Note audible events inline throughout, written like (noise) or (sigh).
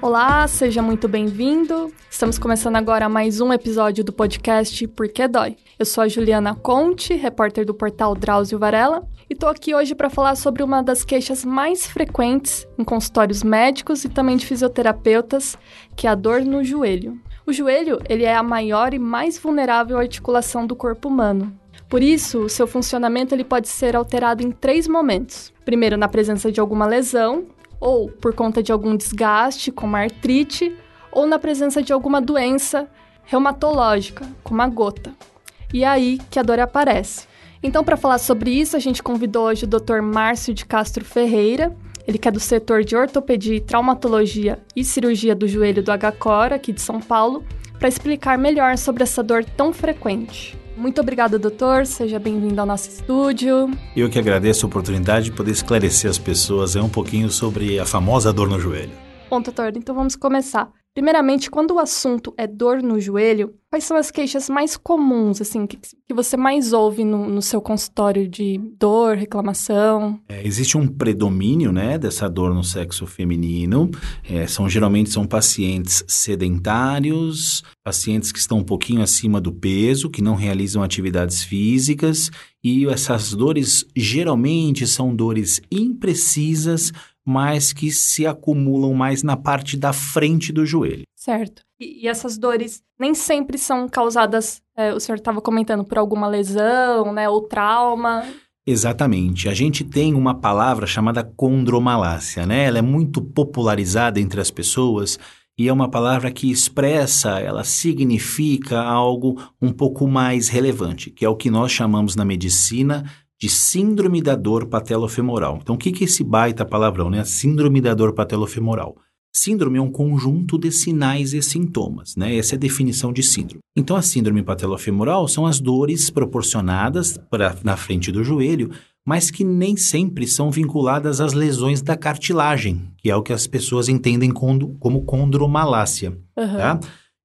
Olá, seja muito bem-vindo. Estamos começando agora mais um episódio do podcast Por que Dói. Eu sou a Juliana Conte, repórter do portal Drauzio Varela, e tô aqui hoje para falar sobre uma das queixas mais frequentes em consultórios médicos e também de fisioterapeutas, que é a dor no joelho. O joelho, ele é a maior e mais vulnerável articulação do corpo humano. Por isso, o seu funcionamento ele pode ser alterado em três momentos. Primeiro, na presença de alguma lesão, ou por conta de algum desgaste, como artrite, ou na presença de alguma doença reumatológica, como a gota. E é aí que a dor aparece. Então, para falar sobre isso, a gente convidou hoje o Dr. Márcio de Castro Ferreira, ele que é do setor de ortopedia, traumatologia e cirurgia do joelho do HCOR, aqui de São Paulo, para explicar melhor sobre essa dor tão frequente. Muito obrigada, doutor. Seja bem-vindo ao nosso estúdio. Eu que agradeço a oportunidade de poder esclarecer as pessoas um pouquinho sobre a famosa dor no joelho. Bom, doutor, então vamos começar. Primeiramente, quando o assunto é dor no joelho, quais são as queixas mais comuns, assim, que, que você mais ouve no, no seu consultório de dor, reclamação? É, existe um predomínio, né, dessa dor no sexo feminino. É, são geralmente são pacientes sedentários, pacientes que estão um pouquinho acima do peso, que não realizam atividades físicas e essas dores geralmente são dores imprecisas mas que se acumulam mais na parte da frente do joelho. Certo. E, essas dores nem sempre são causadas, é, o senhor estava comentando, por alguma lesão, né, ou trauma. Exatamente. A gente tem uma palavra chamada condromalácia, né? Ela é muito popularizada entre as pessoas e é uma palavra que expressa, ela significa algo um pouco mais relevante, que é o que nós chamamos na medicina de síndrome da dor patelofemoral. Então, o que, que é esse baita palavrão, né? A síndrome da dor patelofemoral. Síndrome é um conjunto de sinais e sintomas, né? Essa é a definição de síndrome. Então, a síndrome patelofemoral são as dores proporcionadas pra, na frente do joelho, mas que nem sempre são vinculadas às lesões da cartilagem, que é o que as pessoas entendem como, como condromalácia, uhum. tá?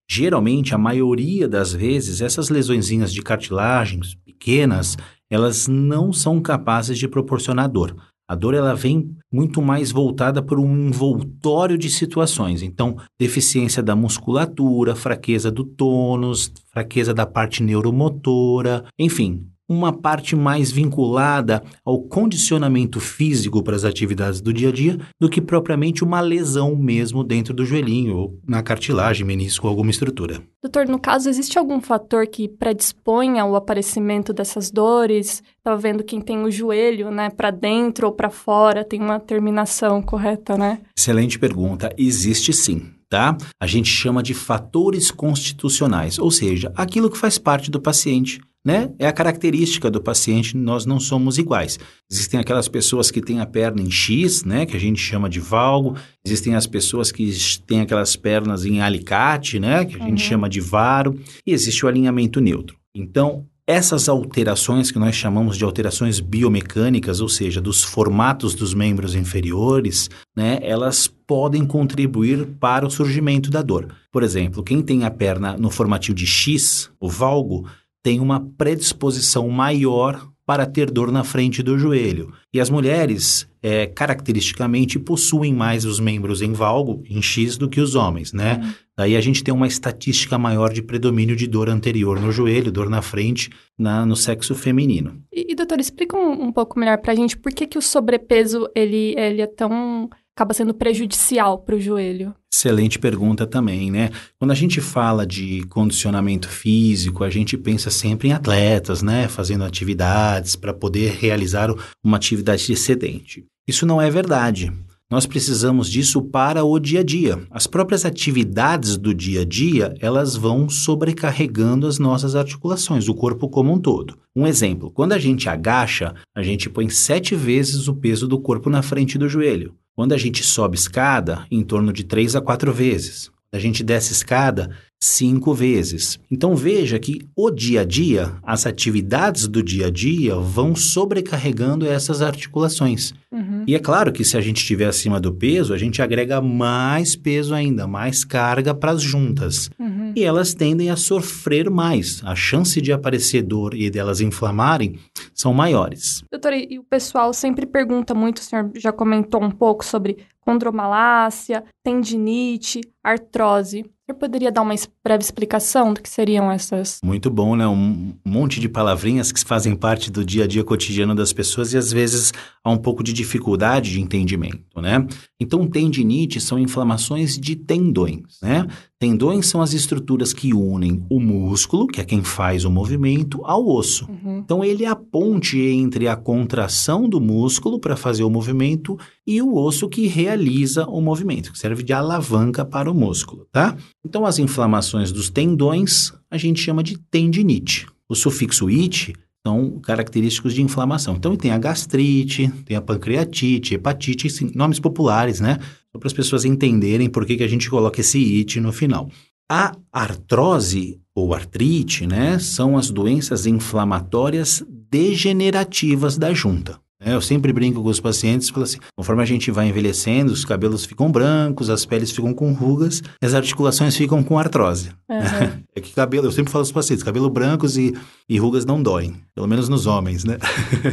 Geralmente, a maioria das vezes, essas lesõezinhas de cartilagens pequenas, elas não são capazes de proporcionar dor. A dor ela vem muito mais voltada por um envoltório de situações. Então, deficiência da musculatura, fraqueza do tônus, fraqueza da parte neuromotora, enfim, uma parte mais vinculada ao condicionamento físico para as atividades do dia a dia do que propriamente uma lesão mesmo dentro do joelhinho ou na cartilagem, menisco ou alguma estrutura. Doutor, no caso, existe algum fator que predispõe ao aparecimento dessas dores? Estava vendo quem tem o joelho, né, para dentro ou para fora, tem uma terminação correta, né? Excelente pergunta. Existe sim. Tá? A gente chama de fatores constitucionais, ou seja, aquilo que faz parte do paciente né? É a característica do paciente, nós não somos iguais. Existem aquelas pessoas que têm a perna em X, né? Que a gente chama de valgo. Existem as pessoas que têm aquelas pernas em alicate, né? Que a gente uhum. chama de varo. E existe o alinhamento neutro. Então, essas alterações que nós chamamos de alterações biomecânicas, ou seja, dos formatos dos membros inferiores, né, elas podem contribuir para o surgimento da dor. Por exemplo, quem tem a perna no formatil de X, o valgo, tem uma predisposição maior para ter dor na frente do joelho. E as mulheres, é, caracteristicamente, possuem mais os membros em valgo, em X, do que os homens, né? Uhum. Daí a gente tem uma estatística maior de predomínio de dor anterior no joelho, dor na frente, na, no sexo feminino. E, e doutor, explica um, um pouco melhor para a gente por que, que o sobrepeso ele, ele é tão acaba sendo prejudicial para o joelho? Excelente pergunta também, né? Quando a gente fala de condicionamento físico, a gente pensa sempre em atletas, né? Fazendo atividades para poder realizar uma atividade excedente. Isso não é verdade. Nós precisamos disso para o dia a dia. As próprias atividades do dia a dia, elas vão sobrecarregando as nossas articulações, o corpo como um todo. Um exemplo, quando a gente agacha, a gente põe sete vezes o peso do corpo na frente do joelho. Quando a gente sobe escada, em torno de três a quatro vezes. A gente desce escada cinco vezes. Então veja que o dia a dia, as atividades do dia a dia vão sobrecarregando essas articulações. Uhum. E é claro que se a gente estiver acima do peso, a gente agrega mais peso ainda, mais carga para as juntas. Uhum. E elas tendem a sofrer mais. A chance de aparecer dor e delas inflamarem são maiores. Doutora, e o pessoal sempre pergunta muito, o senhor já comentou um pouco sobre condromalácia, tendinite, artrose. Você poderia dar uma breve explicação do que seriam essas? Muito bom, né? Um monte de palavrinhas que fazem parte do dia a dia cotidiano das pessoas e às vezes há um pouco de dificuldade de entendimento, né? Então, tendinite são inflamações de tendões, né? Tendões são as estruturas que unem o músculo, que é quem faz o movimento, ao osso. Uhum. Então, ele é a ponte entre a contração do músculo para fazer o movimento e o osso que realiza o movimento, que serve de alavanca para o músculo, tá? Então, as inflamações dos tendões a gente chama de tendinite. O sufixo it são característicos de inflamação. Então, tem a gastrite, tem a pancreatite, hepatite, nomes populares, né? Para as pessoas entenderem por que, que a gente coloca esse it no final. A artrose ou artrite, né, são as doenças inflamatórias degenerativas da junta. É, eu sempre brinco com os pacientes, falo assim, conforme a gente vai envelhecendo, os cabelos ficam brancos, as peles ficam com rugas, as articulações ficam com artrose. Uhum. (laughs) É que cabelo, eu sempre falo aos pacientes, cabelo brancos e, e rugas não doem, pelo menos nos homens, né?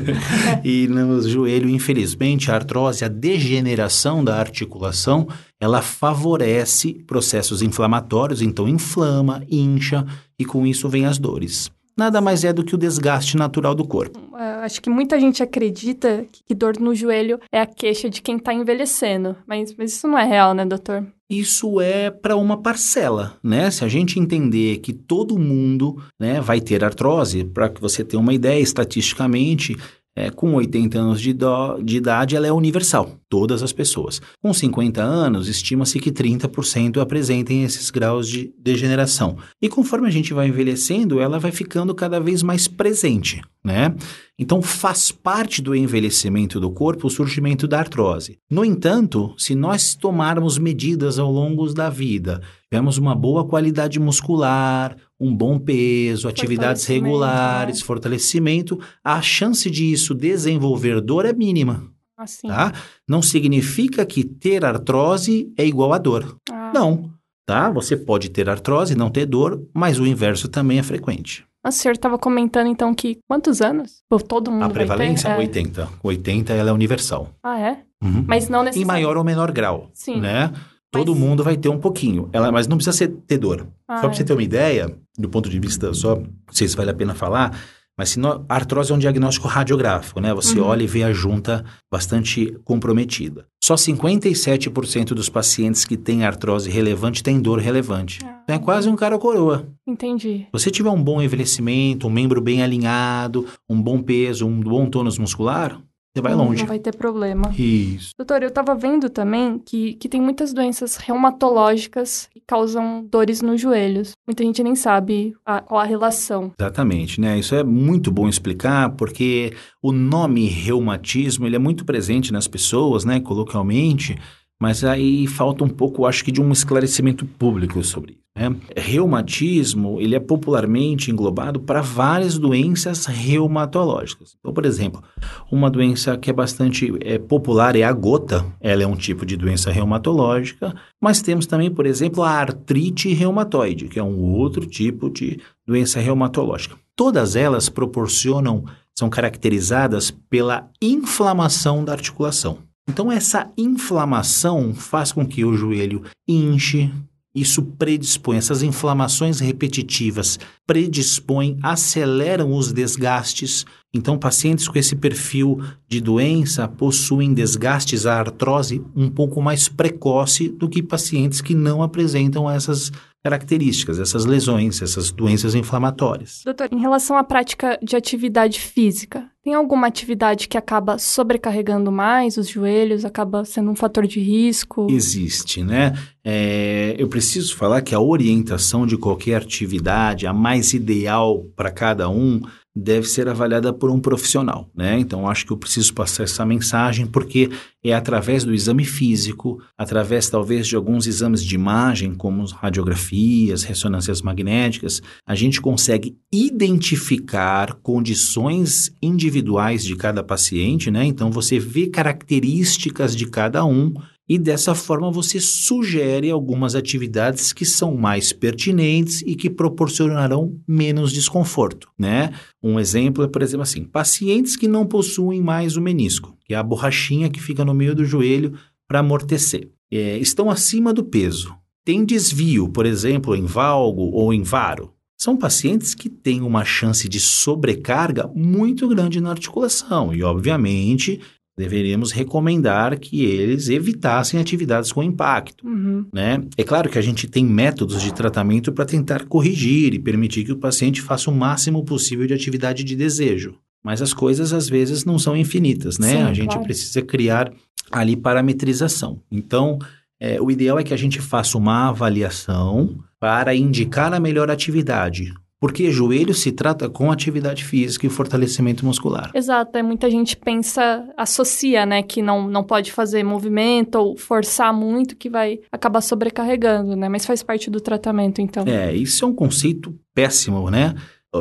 (laughs) e no joelho, infelizmente, a artrose, a degeneração da articulação, ela favorece processos inflamatórios, então inflama, incha, e com isso vem as dores nada mais é do que o desgaste natural do corpo. É, acho que muita gente acredita que dor no joelho é a queixa de quem está envelhecendo, mas, mas isso não é real, né, doutor? Isso é para uma parcela, né? Se a gente entender que todo mundo né, vai ter artrose, para que você tenha uma ideia, estatisticamente, é, com 80 anos de, de, idade, ela é universal, todas as pessoas. Com 50 anos, estima-se que 30% apresentem esses graus de degeneração. E conforme a gente vai envelhecendo, ela vai ficando cada vez mais presente, né? Então, faz parte do envelhecimento do corpo o surgimento da artrose. No entanto, se nós tomarmos medidas ao longo da vida, tivermos uma boa qualidade muscular, um bom peso, atividades regulares, né? fortalecimento, a chance de isso desenvolver dor é mínima. Assim. Tá? Não significa que ter artrose é igual a dor. Ah. Não. Tá? Você pode ter artrose e não ter dor, mas o inverso também é frequente. O senhor estava comentando então que quantos anos? Por todo mundo. A prevalência é 80. 80 ela é universal. Ah, é? Uhum. Mas não necessariamente. Em maior ou menor grau. Sim. Né? Todo mas... mundo vai ter um pouquinho. Ela, mas não precisa ser, ter dor. Ah, só para você ter uma ideia, do ponto de vista só, não sei se vale a pena falar, mas se no, a artrose é um diagnóstico radiográfico, né? Você uhum. olha e vê a junta bastante comprometida. Só 57% dos pacientes que têm artrose relevante têm dor relevante. Ah. Então é quase um cara coroa. Entendi. Se você tiver um bom envelhecimento, um membro bem alinhado, um bom peso, um bom tônus muscular, você vai longe. Não vai ter problema. Isso. Doutor, eu estava vendo também que, que tem muitas doenças reumatológicas que causam dores nos joelhos. Muita gente nem sabe a, qual a relação. Exatamente, né? Isso é muito bom explicar, porque o nome reumatismo, ele é muito presente nas pessoas, né, coloquialmente, mas aí falta um pouco, acho que, de um esclarecimento público sobre isso. Né? Reumatismo, ele é popularmente englobado para várias doenças reumatológicas. Então, por exemplo, uma doença que é bastante é, popular é a gota. Ela é um tipo de doença reumatológica. Mas temos também, por exemplo, a artrite reumatoide, que é um outro tipo de doença reumatológica. Todas elas proporcionam, são caracterizadas pela inflamação da articulação. Então, essa inflamação faz com que o joelho inche, isso predispõe, essas inflamações repetitivas predispõem, aceleram os desgastes. Então, pacientes com esse perfil de doença possuem desgastes, a artrose, um pouco mais precoce do que pacientes que não apresentam essas características, essas lesões, essas doenças inflamatórias. Doutor, em relação à prática de atividade física, tem alguma atividade que acaba sobrecarregando mais os joelhos, acaba sendo um fator de risco? Existe, né? É, eu preciso falar que a orientação de qualquer atividade, a mais ideal para cada um, deve ser avaliada por um profissional, né? Então acho que eu preciso passar essa mensagem porque é através do exame físico, através talvez de alguns exames de imagem, como radiografias, ressonâncias magnéticas, a gente consegue identificar condições individuais de cada paciente, né? Então você vê características de cada um e dessa forma você sugere algumas atividades que são mais pertinentes e que proporcionarão menos desconforto, né? Um exemplo é, por exemplo, assim, pacientes que não possuem mais o menisco, que é a borrachinha que fica no meio do joelho para amortecer. É, estão acima do peso. Tem desvio, por exemplo, em valgo ou em varo. São pacientes que têm uma chance de sobrecarga muito grande na articulação e, obviamente, deveríamos recomendar que eles evitassem atividades com impacto. Uhum. Né? É claro que a gente tem métodos de tratamento para tentar corrigir e permitir que o paciente faça o máximo possível de atividade de desejo. Mas as coisas às vezes não são infinitas, né? Sim, a gente claro. precisa criar ali parametrização. Então, é, o ideal é que a gente faça uma avaliação para indicar a melhor atividade. Porque joelho se trata com atividade física e fortalecimento muscular. Exato, é, muita gente pensa, associa, né, que não, não pode fazer movimento ou forçar muito que vai acabar sobrecarregando, né, mas faz parte do tratamento, então. É, isso é um conceito péssimo, né?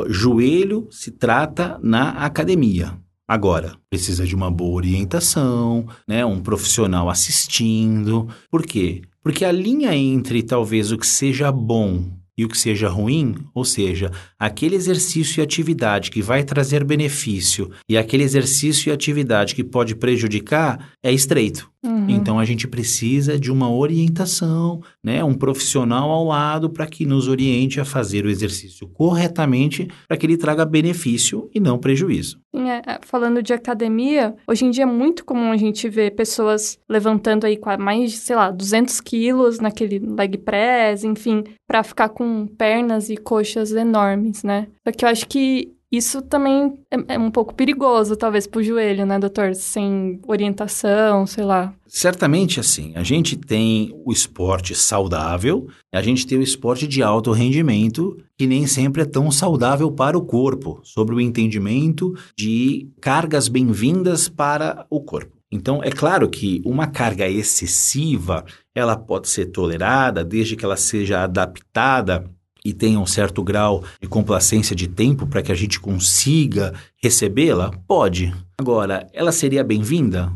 Joelho se trata na academia. Agora, precisa de uma boa orientação, né? Um profissional assistindo. Por quê? Porque a linha entre talvez o que seja bom e o que seja ruim, ou seja, aquele exercício e atividade que vai trazer benefício e aquele exercício e atividade que pode prejudicar, é estreito. Uhum. Então a gente precisa de uma orientação, né, um profissional ao lado para que nos oriente a fazer o exercício corretamente, para que ele traga benefício e não prejuízo. É, é, falando de academia, hoje em dia é muito comum a gente ver pessoas levantando aí mais, sei lá, 200 quilos naquele leg press, enfim, para ficar com pernas e coxas enormes, né? Só que eu acho que isso também é, é um pouco perigoso, talvez, pro joelho, né, doutor? Sem orientação, sei lá. Certamente assim, a gente tem o esporte saudável, a gente tem o esporte de alto rendimento, que nem sempre é tão saudável para o corpo, sobre o entendimento de cargas bem-vindas para o corpo. Então, é claro que uma carga excessiva, ela pode ser tolerada desde que ela seja adaptada e tenha um certo grau de complacência de tempo para que a gente consiga recebê-la? Pode. Agora, ela seria bem-vinda?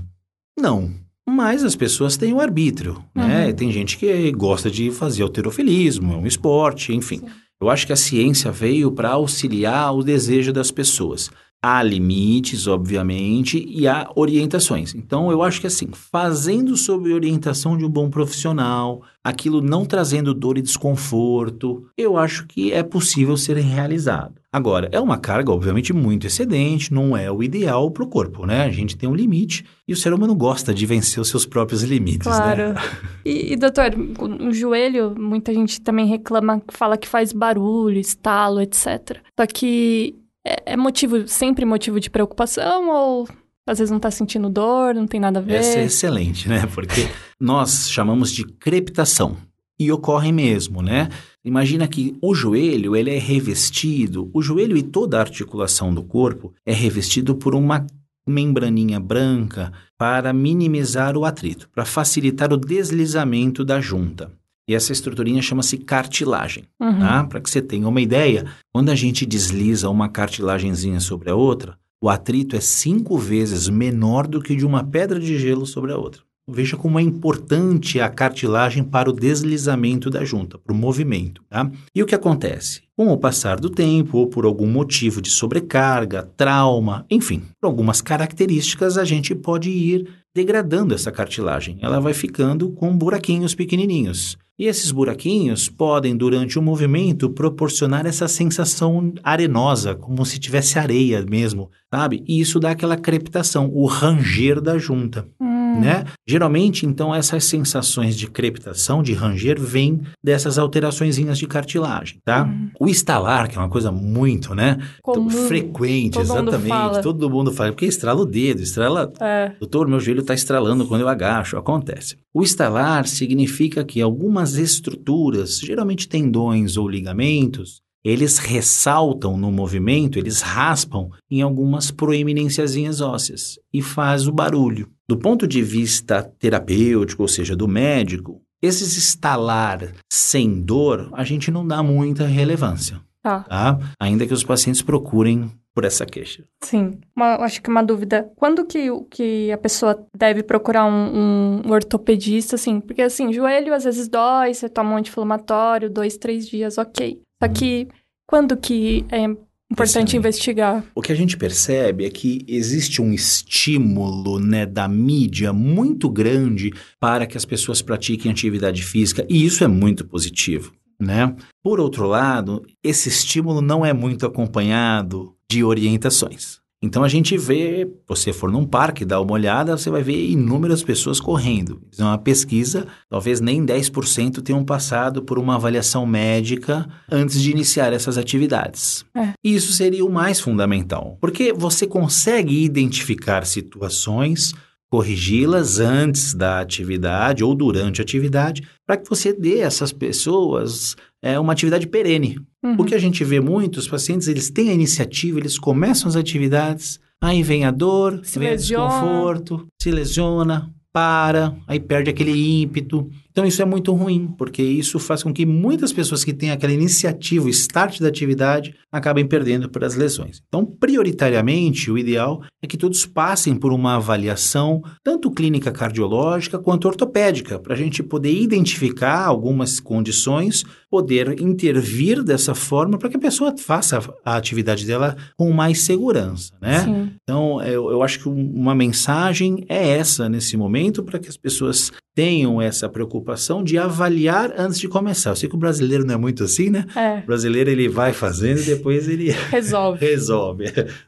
Não. Mas as pessoas têm o arbítrio, né? Uhum. Tem gente que gosta de fazer alterofilismo, é um esporte, enfim. Sim. Eu acho que a ciência veio para auxiliar o desejo das pessoas. Há limites, obviamente, e há orientações. Então, eu acho que assim, fazendo sob orientação de um bom profissional, aquilo não trazendo dor e desconforto, eu acho que é possível ser realizado. Agora, é uma carga, obviamente, muito excedente, não é o ideal para o corpo, né? A gente tem um limite e o ser humano gosta de vencer os seus próprios limites, Claro. né? E, e, doutor, o joelho, muita gente também reclama, fala que faz barulho, estalo, etc. Só que é, é motivo, sempre motivo de preocupação ou às vezes não tá sentindo dor, não tem nada a ver? Essa é excelente, né? Porque nós chamamos de crepitação. E ocorre mesmo, né? Imagina que o joelho, ele é revestido, o joelho e toda a articulação do corpo é revestido por uma membraninha branca para minimizar o atrito, para facilitar o deslizamento da junta. E essa estruturinha chama-se cartilagem, Uhum. tá? Para que você tenha uma ideia, quando a gente desliza uma cartilagenzinha sobre a outra, o atrito é cinco vezes menor do que de uma pedra de gelo sobre a outra. Veja como é importante a cartilagem para o deslizamento da junta, para o movimento. Tá? E o que acontece? Com o passar do tempo, ou por algum motivo de sobrecarga, trauma, enfim, por algumas características, a gente pode ir degradando essa cartilagem. Ela vai ficando com buraquinhos pequenininhos. E esses buraquinhos podem, durante o movimento, proporcionar essa sensação arenosa, como se tivesse areia mesmo, sabe? E isso dá aquela crepitação, o ranger da junta Hum, né? Geralmente, então, essas sensações de crepitação, de ranger, vêm dessas alteraçõezinhas de cartilagem, tá? Uhum. O estalar, que é uma coisa muito, né? Comum. frequente, Todo mundo exatamente. fala. Todo mundo fala, porque estrala o dedo, estrala É. Doutor, meu joelho está estralando quando eu agacho. Acontece. O estalar significa que algumas estruturas, geralmente tendões ou ligamentos, eles ressaltam no movimento, eles raspam em algumas proeminênciazinhas ósseas e faz o barulho. Do ponto de vista terapêutico, ou seja, do médico, esses estalar sem dor, a gente não dá muita relevância, Tá, tá? Ainda que os pacientes procurem por essa queixa. sim. Uma- acho que uma dúvida. Quando que, que a pessoa deve procurar um, um ortopedista, assim? Porque, assim, joelho às vezes dói, você toma um anti-inflamatório, dois, três dias, ok. Só que quando que é Importante investigar. O que a gente percebe é que existe um estímulo né, da mídia muito grande para que as pessoas pratiquem atividade física, e isso é muito positivo. Né? Por outro lado, esse estímulo não é muito acompanhado de orientações. Então a gente vê, você for num parque, dá uma olhada, você vai ver inúmeras pessoas correndo. Fizeram uma pesquisa, talvez nem 10% tenham passado por uma avaliação médica antes de iniciar essas atividades. É. E isso seria o mais fundamental, porque você consegue identificar situações, corrigi-las antes da atividade ou durante a atividade, para que você dê a essas pessoas é, uma atividade perene. Uhum. O que a gente vê muito, os pacientes, eles têm a iniciativa, eles começam as atividades, aí vem a dor, Se vem lesiona. o desconforto, se lesiona, para, aí perde aquele ímpeto. Então isso é muito ruim, porque isso faz com que muitas pessoas que têm aquela iniciativa, o start da atividade, acabem perdendo por as lesões. Então, prioritariamente, o ideal é que todos passem por uma avaliação, tanto clínica cardiológica quanto ortopédica, para a gente poder identificar algumas condições, poder intervir dessa forma para que a pessoa faça a atividade dela com mais segurança, né? Sim. Então, eu, eu acho que um- uma mensagem é essa nesse momento para que as pessoas tenham essa preocupação de avaliar antes de começar. Eu sei que o brasileiro não é muito assim, né? É, O brasileiro ele vai fazendo e depois ele (laughs) resolve. (laughs) resolve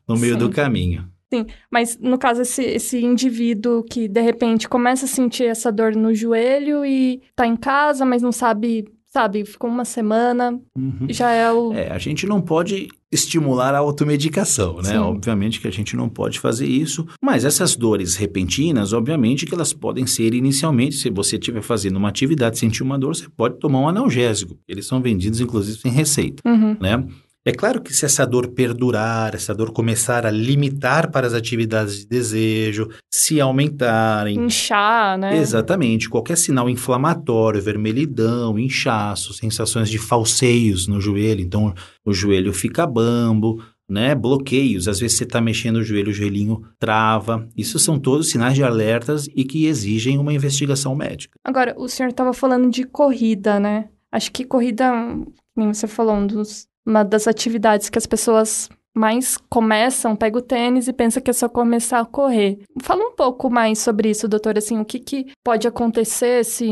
no meio Sim. do caminho. Mas, no caso, esse, esse indivíduo que, de repente, começa a sentir essa dor no joelho e tá em casa, mas não sabe, sabe, ficou uma semana, Uhum. já é o... É, a gente não pode estimular a automedicação, né? Sim. Obviamente que a gente não pode fazer isso, mas essas dores repentinas, obviamente que elas podem ser inicialmente, se você estiver fazendo uma atividade, sentir uma dor, você pode tomar um analgésico. Eles são vendidos, inclusive, sem receita, Uhum. né? É claro que se essa dor perdurar, essa dor começar a limitar para as atividades de desejo, se aumentarem, Inchar, né? Exatamente. Qualquer sinal inflamatório, vermelhidão, inchaço, sensações de falseios no joelho, então o joelho fica bambo, né? Bloqueios. Às vezes você está mexendo o joelho, o joelhinho trava. Isso são todos sinais de alertas e que exigem uma investigação médica. Agora, o senhor estava falando de corrida, né? Acho que corrida, você falou, um dos, uma das atividades que as pessoas mais começam, pega o tênis e pensa que é só começar a correr. Fala um pouco mais sobre isso, doutor, assim, o que, que pode acontecer se,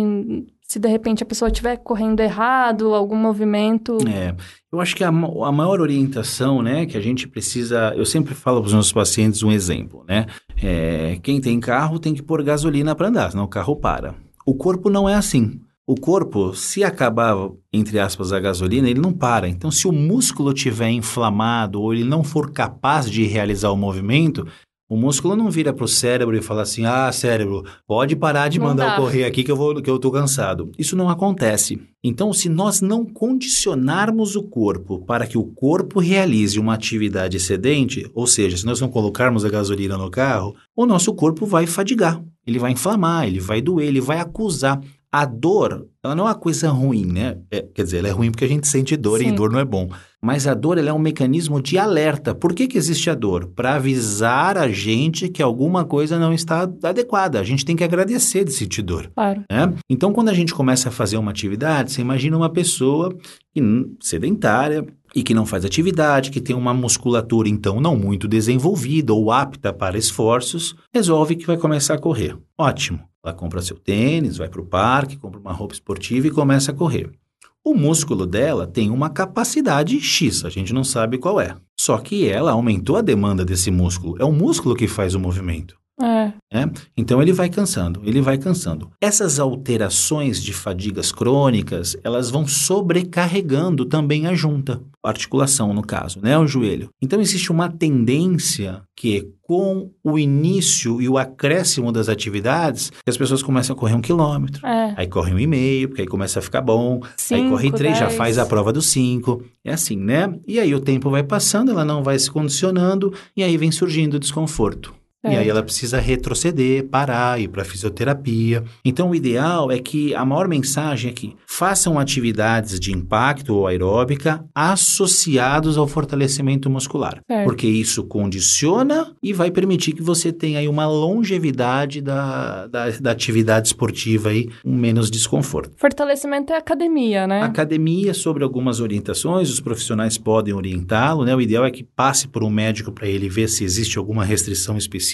se de repente a pessoa estiver correndo errado, algum movimento... É, eu acho que a, a maior orientação, né, que a gente precisa, eu sempre falo para os meus pacientes um exemplo, né, é, quem tem carro tem que pôr gasolina para andar, senão o carro para. O corpo não é assim. O corpo, se acabar, entre aspas, a gasolina, ele não para. Então, se o músculo estiver inflamado ou ele não for capaz de realizar o movimento, o músculo não vira para o cérebro e fala assim: ah, cérebro, pode parar de Não mandar dá. eu correr aqui que eu, vou, que eu tô cansado. Isso não acontece. Então, se nós não condicionarmos o corpo para que o corpo realize uma atividade excedente, ou seja, se nós não colocarmos a gasolina no carro, o nosso corpo vai fadigar, ele vai inflamar, ele vai doer, ele vai acusar. A dor, ela não é uma coisa ruim, né? É, quer dizer, ela é ruim porque a gente sente dor e Sim. dor não é bom. Mas a dor ela é um mecanismo de alerta. Por que, que existe a dor? Para avisar a gente que alguma coisa não está adequada. A gente tem que agradecer de sentir dor. Claro. né? Então, quando a gente começa a fazer uma atividade, você imagina uma pessoa que, sedentária e que não faz atividade, que tem uma musculatura, então, não muito desenvolvida ou apta para esforços, resolve que vai começar a correr. Ótimo. Ela compra seu tênis, vai para o parque, compra uma roupa esportiva e começa a correr. O músculo dela tem uma capacidade X, a gente não sabe qual é. Só que ela aumentou a demanda desse músculo. É o músculo que faz o movimento. É. né? Então ele vai cansando, ele vai cansando. Essas alterações de fadigas crônicas, elas vão sobrecarregando também a junta, a articulação no caso, né, o joelho. Então existe uma tendência que com o início e o acréscimo das atividades, as pessoas começam a correr um quilômetro, É. aí corre um e meio, porque aí começa a ficar bom, aí Cinco, corre três, já dez. faz a prova dos cinco, é assim, né? E aí o tempo vai passando, ela não vai se condicionando, e aí vem surgindo o desconforto. E aí ela precisa retroceder, parar, ir para fisioterapia. Então o ideal é que a maior mensagem é que façam atividades de impacto ou aeróbica associados ao fortalecimento muscular. Certo. Porque isso condiciona e vai permitir que você tenha aí uma longevidade da, da, da atividade esportiva aí, com menos desconforto. Fortalecimento é academia, né? Academia, sobre algumas orientações, os profissionais podem orientá-lo, né? O ideal é que passe por um médico para ele ver se existe alguma restrição específica,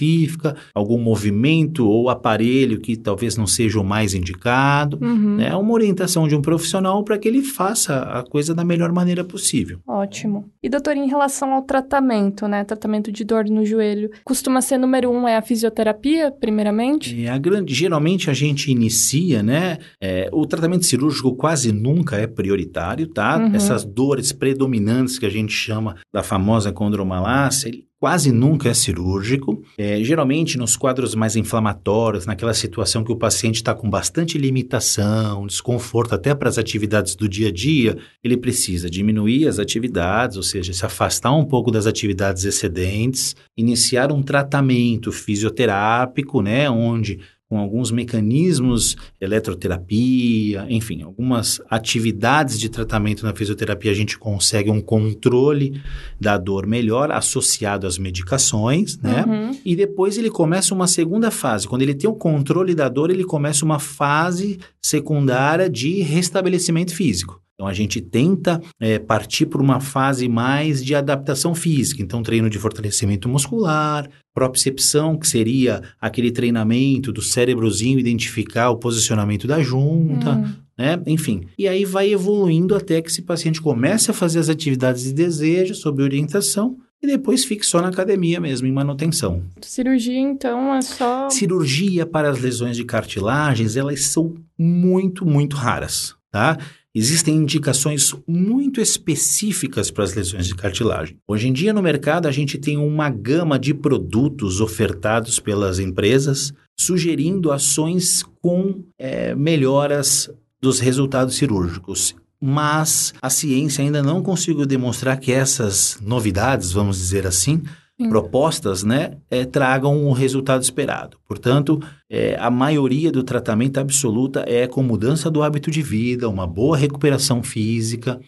algum movimento ou aparelho que talvez não seja o mais indicado. Uhum. É uma orientação de um profissional para que ele faça a coisa da melhor maneira possível. Ótimo. E, doutor, em relação ao tratamento, né? Tratamento de dor no joelho, costuma ser número um é a fisioterapia, primeiramente? E a grande, geralmente a gente inicia, né? é, o tratamento cirúrgico quase nunca é prioritário, tá? Uhum. Essas dores predominantes que a gente chama da famosa condromalácia, ele quase nunca é cirúrgico. É, geralmente nos quadros mais inflamatórios, naquela situação que o paciente está com bastante limitação, desconforto até para as atividades do dia a dia, ele precisa diminuir as atividades, ou seja, se afastar um pouco das atividades excedentes, iniciar um tratamento fisioterápico, né, onde com alguns mecanismos, eletroterapia, enfim, algumas atividades de tratamento na fisioterapia, a gente consegue um controle da dor melhor associado às medicações, né? Uhum. E depois ele começa uma segunda fase. Quando ele tem o controle da dor, ele começa uma fase secundária de restabelecimento físico. Então a gente tenta é, partir para uma fase mais de adaptação física. Então, treino de fortalecimento muscular, propriocepção, que seria aquele treinamento do cérebrozinho identificar o posicionamento da junta. Hum. Né? Enfim, e aí vai evoluindo até que esse paciente comece a fazer as atividades de desejo sob orientação e depois fique só na academia mesmo, em manutenção. Cirurgia, então, é só. Cirurgia para as lesões de cartilagens, elas são muito, muito raras, tá? Existem indicações muito específicas para as lesões de cartilagem. Hoje em dia, no mercado, a gente tem uma gama de produtos ofertados pelas empresas, sugerindo ações com é, melhoras dos resultados cirúrgicos. Mas a ciência ainda não conseguiu demonstrar que essas novidades, vamos dizer assim, Sim. propostas, né, é, tragam o resultado esperado. Portanto, é, a maioria do tratamento absoluta é com mudança do hábito de vida, uma boa recuperação física,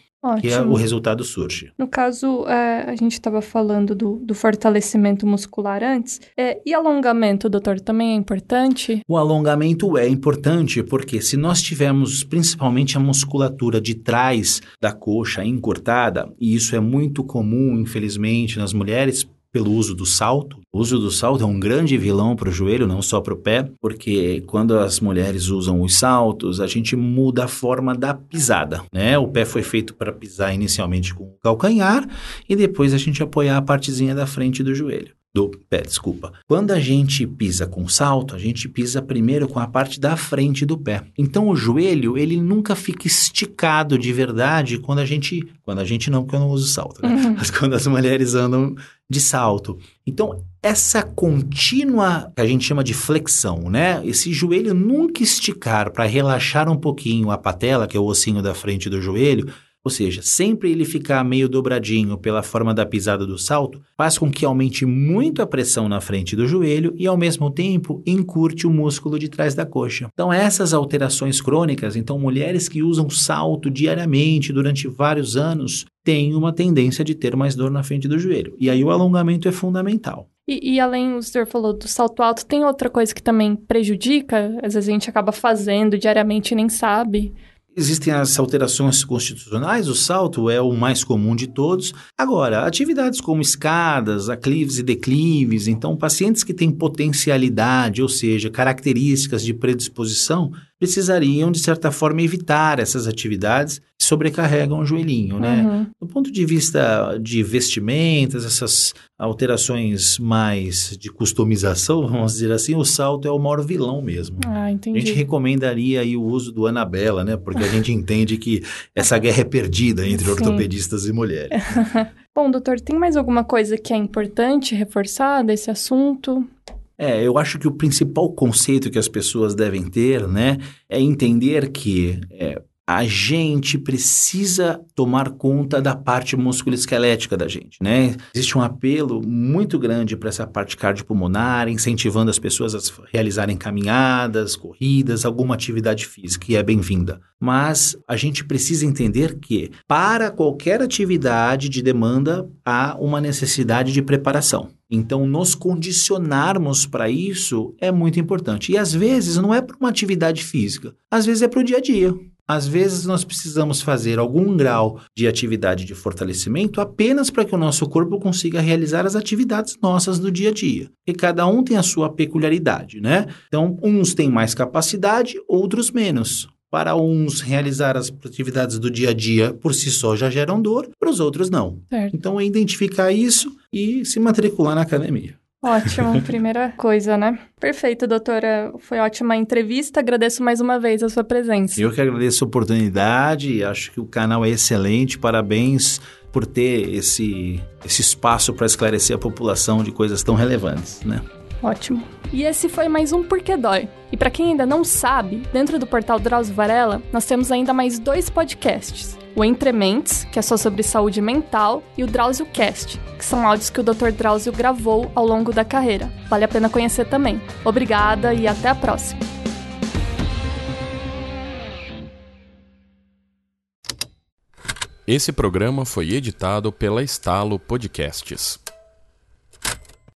que é, Ótimo. o resultado surge. No caso, é, a gente estava falando do, do fortalecimento muscular antes. É, e alongamento, doutor, também é importante? O alongamento é importante porque se nós tivermos principalmente a musculatura de trás da coxa encurtada, e isso é muito comum, infelizmente, nas mulheres, pelo uso do salto. O uso do salto é um grande vilão para o joelho, não só para o pé, porque quando as mulheres usam os saltos, a gente muda a forma da pisada, né? O pé foi feito para pisar inicialmente com o calcanhar e depois a gente apoiar a partezinha da frente do joelho. Do pé, desculpa. Quando a gente pisa com salto, a gente pisa primeiro com a parte da frente do pé. Então o joelho, ele nunca fica esticado de verdade quando a gente. Quando a gente não, porque eu não uso salto, né? Uhum. Mas quando as mulheres andam de salto. Então, essa contínua, que a gente chama de flexão, né? Esse joelho nunca esticar para relaxar um pouquinho a patela, que é o ossinho da frente do joelho, ou seja, sempre ele ficar meio dobradinho pela forma da pisada do salto, faz com que aumente muito a pressão na frente do joelho e, ao mesmo tempo, encurte o músculo de trás da coxa. Então, essas alterações crônicas, então, mulheres que usam salto diariamente durante vários anos, têm uma tendência de ter mais dor na frente do joelho. E aí o alongamento é fundamental. E, e além, o senhor falou do salto alto, tem outra coisa que também prejudica? Às vezes a gente acaba fazendo diariamente e nem sabe. Existem as alterações constitucionais, o salto é o mais comum de todos. Agora, atividades como escadas, aclives e declives, então pacientes que têm potencialidade, ou seja, características de predisposição, precisariam, de certa forma, evitar essas atividades sobrecarregam o joelhinho, né? Uhum. Do ponto de vista de vestimentas, essas alterações mais de customização, (laughs) vamos dizer assim, o salto é o maior vilão mesmo. Ah, A entendi. gente recomendaria aí o uso do Anabela, né? Porque a gente (laughs) entende que essa guerra é perdida entre Sim. ortopedistas e mulheres. (laughs) Bom, doutor, tem mais alguma coisa que é importante reforçar desse assunto? É, eu acho que o principal conceito que as pessoas devem ter, né, é entender que é, a gente precisa tomar conta da parte musculoesquelética da gente, né? Existe um apelo muito grande para essa parte cardiopulmonar, incentivando as pessoas a realizarem caminhadas, corridas, alguma atividade física, e é bem-vinda. Mas a gente precisa entender que, para qualquer atividade de demanda, há uma necessidade de preparação. Então, nos condicionarmos para isso é muito importante. E às vezes não é para uma atividade física, às vezes é para o dia a dia. Às vezes nós precisamos fazer algum grau de atividade de fortalecimento apenas para que o nosso corpo consiga realizar as atividades nossas do dia a dia. E cada um tem a sua peculiaridade, né? Então, uns têm mais capacidade, outros menos. Para uns, realizar as atividades do dia a dia por si só já geram dor, para os outros não. Certo. Então, é identificar isso e se matricular na academia. Ótimo, (laughs) primeira coisa, né? Perfeito, doutora. Foi ótima a entrevista. Agradeço mais uma vez a sua presença. Eu que agradeço a oportunidade. Acho que o canal é excelente. Parabéns por ter esse, esse espaço para esclarecer a população de coisas tão relevantes, né? Ótimo. E esse foi mais um Porquê Dói. E para quem ainda não sabe, dentro do portal Drauzio Varela, nós temos ainda mais dois podcasts o Entre Mentes, que é só sobre saúde mental, e o Drauzio Cast, que são áudios que o Dr. Drauzio gravou ao longo da carreira. Vale a pena conhecer também. Obrigada e até a próxima. Esse programa foi editado pela Estalo Podcasts.